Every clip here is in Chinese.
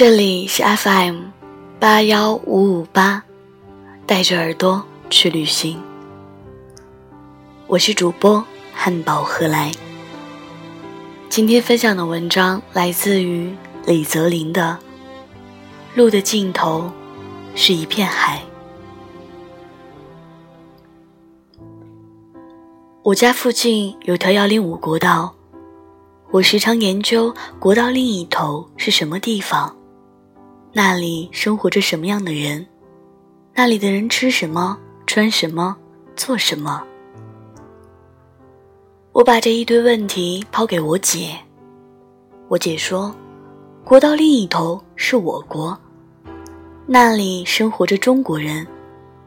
这里是 FM 八幺五五八，带着耳朵去旅行。我是主播汉堡何来。今天分享的文章来自于李泽林的《路的尽头是一片海》。我家附近有条幺零五国道，我时常研究国道另一头是什么地方，那里生活着什么样的人，那里的人吃什么、穿什么、做什么。我把这一堆问题抛给我姐，我姐说，国道另一头是我国，那里生活着中国人，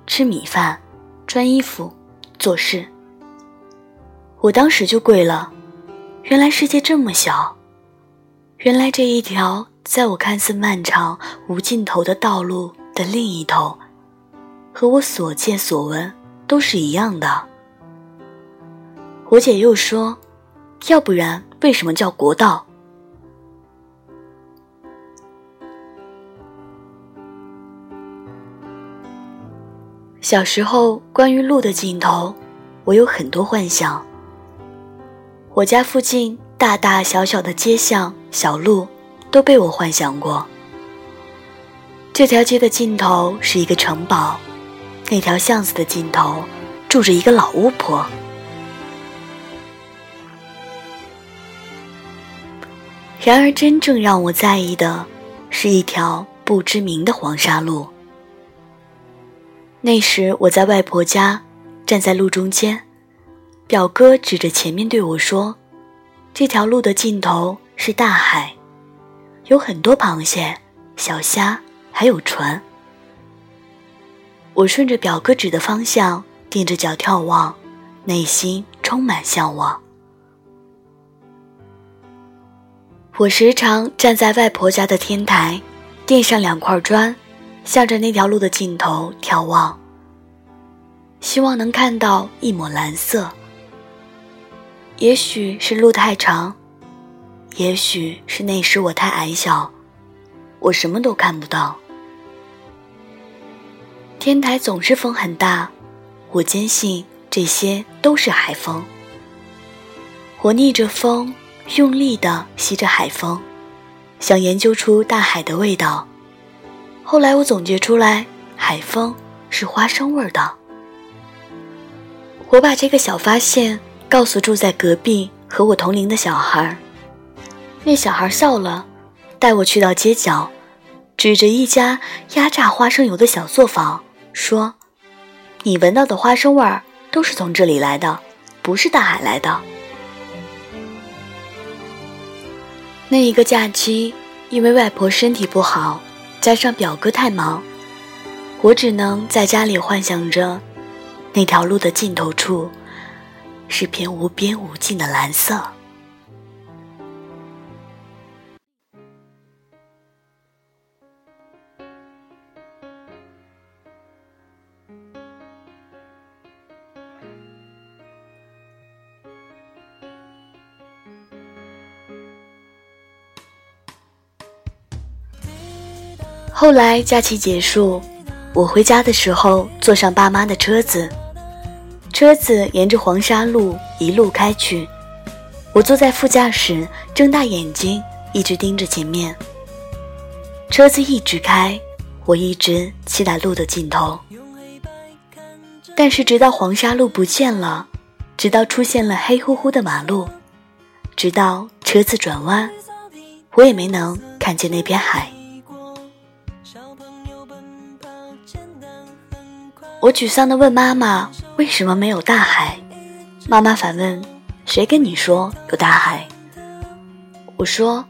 吃米饭、穿衣服、做事。我当时就跪了，原来世界这么小，原来这一条在我看似漫长无尽头的道路的另一头，和我所见所闻都是一样的。我姐又说，要不然为什么叫国道？小时候关于路的尽头，我有很多幻想。我家附近大大小小的街巷小路，都被我幻想过。这条街的尽头是一个城堡，那条巷子的尽头住着一个老巫婆。然而，真正让我在意的，是一条不知名的黄沙路。那时我在外婆家，站在路中间。表哥指着前面对我说：“这条路的尽头是大海，有很多螃蟹、小虾，还有船。”我顺着表哥指的方向踮着脚眺望，内心充满向往。我时常站在外婆家的天台，垫上两块砖，向着那条路的尽头眺望，希望能看到一抹蓝色。也许是路太长，也许是那时我太矮小，我什么都看不到。天台总是风很大，我坚信这些都是海风。我逆着风，用力地吸着海风，想研究出大海的味道。后来我总结出来，海风是花生味的。我把这个小发现。告诉住在隔壁和我同龄的小孩儿那小孩笑了，带我去到街角，指着一家压榨花生油的小作坊说：“你闻到的花生味儿都是从这里来的，不是大海来的。”那一个假期，因为外婆身体不好，加上表哥太忙，我只能在家里幻想着那条路的尽头处。是片无边无尽的蓝色。后来假期结束，我回家的时候坐上爸妈的车子。车子沿着黄沙路一路开去，我坐在副驾驶，睁大眼睛，一直盯着前面。车子一直开，我一直期待路的尽头。但是直到黄沙路不见了，直到出现了黑乎乎的马路，直到车子转弯，我也没能看见那片海。我沮丧地问妈妈：“为什么没有大海？”妈妈反问：“谁跟你说有大海？”我说：“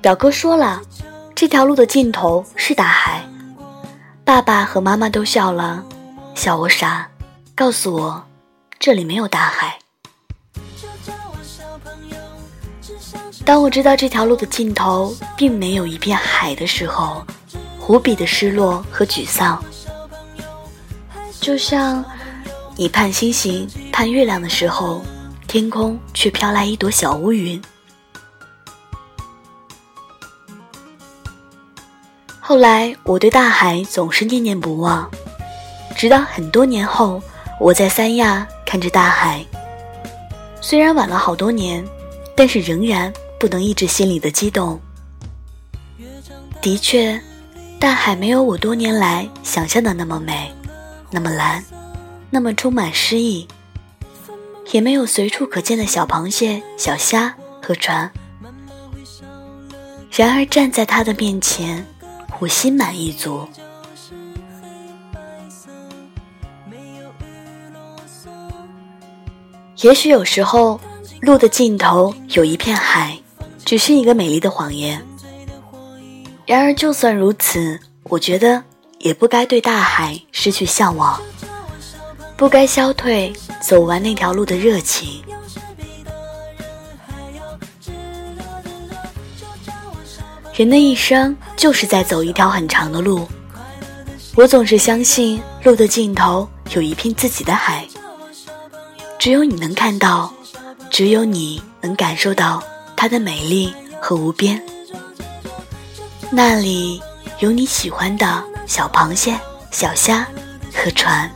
表哥说了，这条路的尽头是大海。”爸爸和妈妈都笑了，笑我傻，告诉我这里没有大海。当我知道这条路的尽头并没有一片海的时候，无比的失落和沮丧。就像你盼星星、盼月亮的时候，天空却飘来一朵小乌云。后来我对大海总是念念不忘，直到很多年后，我在三亚看着大海。虽然晚了好多年，但是仍然不能抑制心里的激动。的确，大海没有我多年来想象的那么美，那么蓝，那么充满诗意，也没有随处可见的小螃蟹、小虾和船。然而站在他的面前。我心满意足。也许有时候，路的尽头有一片海，只是一个美丽的谎言。然而，就算如此，我觉得也不该对大海失去向往，不该消退走完那条路的热情。人的一生就是在走一条很长的路，我总是相信路的尽头有一片自己的海，只有你能看到，只有你能感受到它的美丽和无边。那里有你喜欢的小螃蟹、小虾和船。